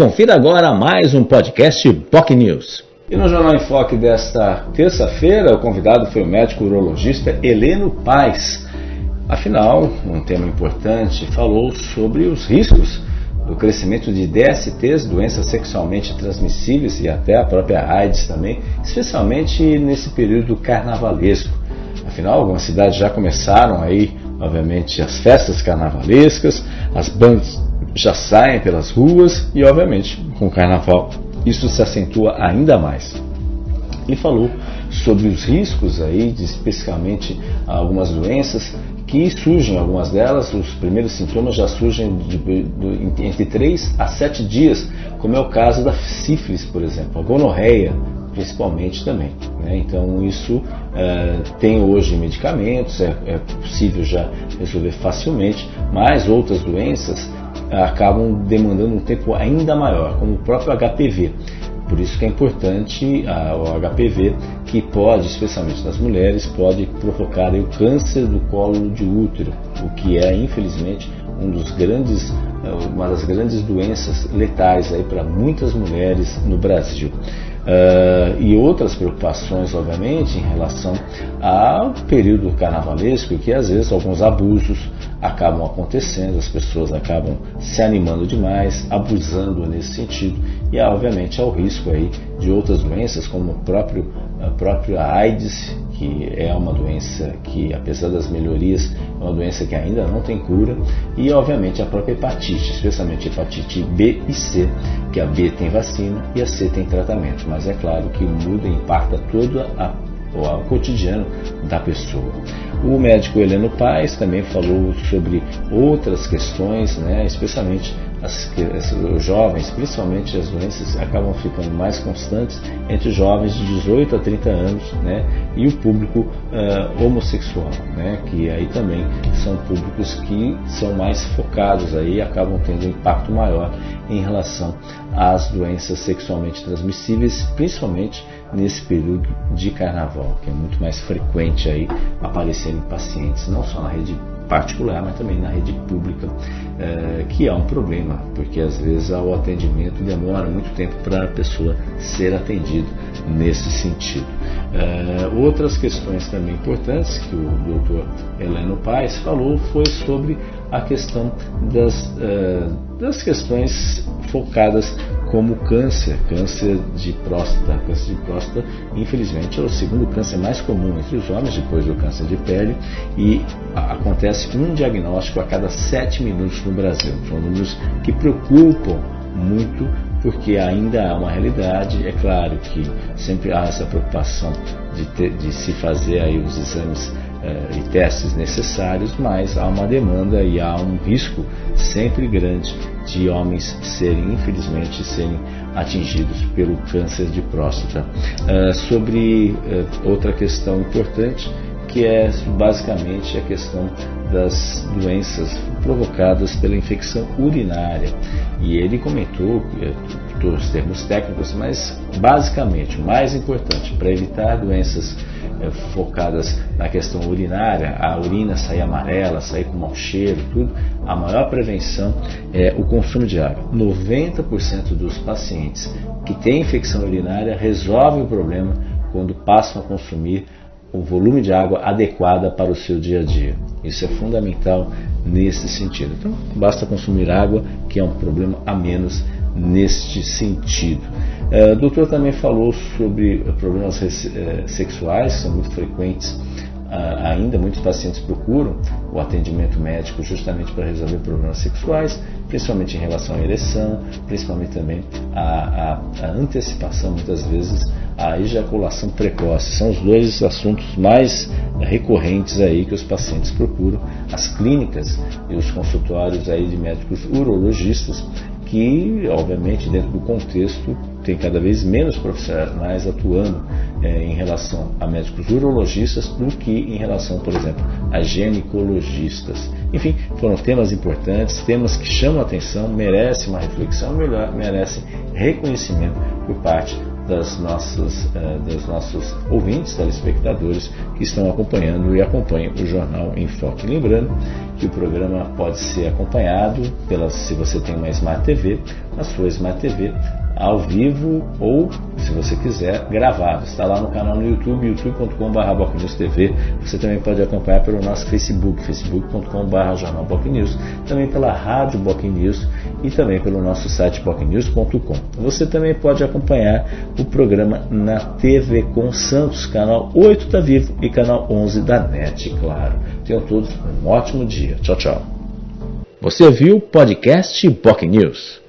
Confira agora mais um podcast POC News. E no Jornal em Foque desta terça-feira, o convidado foi o médico urologista Heleno Paz. Afinal, um tema importante, falou sobre os riscos do crescimento de DSTs, doenças sexualmente transmissíveis e até a própria AIDS também, especialmente nesse período carnavalesco. Afinal, algumas cidades já começaram aí, obviamente, as festas carnavalescas, as bandas já saem pelas ruas e, obviamente, com o carnaval isso se acentua ainda mais. Ele falou sobre os riscos aí, de, especificamente algumas doenças que surgem, algumas delas, os primeiros sintomas já surgem de, de, entre 3 a 7 dias, como é o caso da sífilis, por exemplo, a gonorreia, principalmente também. Né? Então isso é, tem hoje medicamentos, é, é, possível já resolver facilmente, mas outras doenças acabam demandando um tempo ainda maior, como o próprio HPV. Por isso que é importante a, o HPV, que pode, especialmente nas mulheres, pode provocar o câncer do colo de útero, o que é, infelizmente, um dos grandes, uma das grandes doenças letais para muitas mulheres no Brasil. Uh, e outras preocupações, obviamente, em relação ao período carnavalesco, que às vezes alguns abusos acabam acontecendo, as pessoas acabam se animando demais, abusando nesse sentido, e obviamente há o risco aí de outras doenças, como o próprio, a própria AIDS, que é uma doença que, apesar das melhorias, é uma doença que ainda não tem cura, e obviamente a própria hepatite, especialmente hepatite B e C, que a B tem vacina e a C tem tratamento, mas é claro que muda e impacta toda a ao cotidiano da pessoa. O médico Heleno Paes também falou sobre outras questões, né, especialmente as, as, os jovens, principalmente as doenças, acabam ficando mais constantes entre jovens de 18 a 30 anos né, e o público uh, homossexual, né, que aí também são públicos que são mais focados aí acabam tendo um impacto maior em relação às doenças sexualmente transmissíveis, principalmente nesse período de carnaval, que é muito mais frequente aí aparecer em pacientes, não só na rede particular, mas também na rede pública, é, que é um problema, porque às vezes o atendimento demora muito tempo para a pessoa ser atendida nesse sentido. É, outras questões também importantes que o doutor Heleno Paes falou foi sobre a questão das, é, das questões focadas como câncer, câncer de próstata. Câncer de próstata, infelizmente, é o segundo câncer mais comum entre os homens, depois do câncer de pele, e acontece um diagnóstico a cada sete minutos no Brasil. São números que preocupam muito porque ainda há uma realidade. É claro que sempre há essa preocupação de, ter, de se fazer aí os exames eh, e testes necessários, mas há uma demanda e há um risco sempre grande de homens serem, infelizmente, serem atingidos pelo câncer de próstata. Uh, sobre uh, outra questão importante, que é basicamente a questão das doenças provocadas pela infecção urinária. E ele comentou, os termos técnicos, mas basicamente o mais importante para evitar doenças focadas na questão urinária, a urina sair amarela, sair com mau cheiro, tudo, a maior prevenção é o consumo de água. 90% dos pacientes que têm infecção urinária resolvem o problema quando passam a consumir o volume de água adequada para o seu dia a dia. Isso é fundamental nesse sentido. Então, basta consumir água, que é um problema a menos neste sentido. É, o doutor também falou sobre problemas é, sexuais, que são muito frequentes ainda, muitos pacientes procuram o atendimento médico justamente para resolver problemas sexuais, principalmente em relação à ereção, principalmente também a, a, a antecipação, muitas vezes, a ejaculação precoce. São os dois assuntos mais recorrentes aí que os pacientes procuram, as clínicas e os consultórios aí de médicos urologistas que, obviamente, dentro do contexto, tem cada vez menos profissionais atuando é, em relação a médicos urologistas do que em relação, por exemplo, a ginecologistas. Enfim, foram temas importantes, temas que chamam a atenção, merecem uma reflexão, melhor, merecem reconhecimento por parte das nossas, uh, dos nossos ouvintes, telespectadores que estão acompanhando e acompanham o Jornal em Foque. Lembrando que o programa pode ser acompanhado pela, se você tem uma Smart TV, a sua Smart TV ao vivo ou, se você quiser, gravado. Está lá no canal no YouTube, youtube.com.br TV. Você também pode acompanhar pelo nosso Facebook, facebook.com.br Jornal também pela Rádio Boc News e também pelo nosso site bocnews.com. Você também pode acompanhar o programa na TV com Santos, canal 8 da Vivo e canal 11 da NET, claro. Tenham todos um ótimo dia. Tchau, tchau. Você viu o podcast Boc News.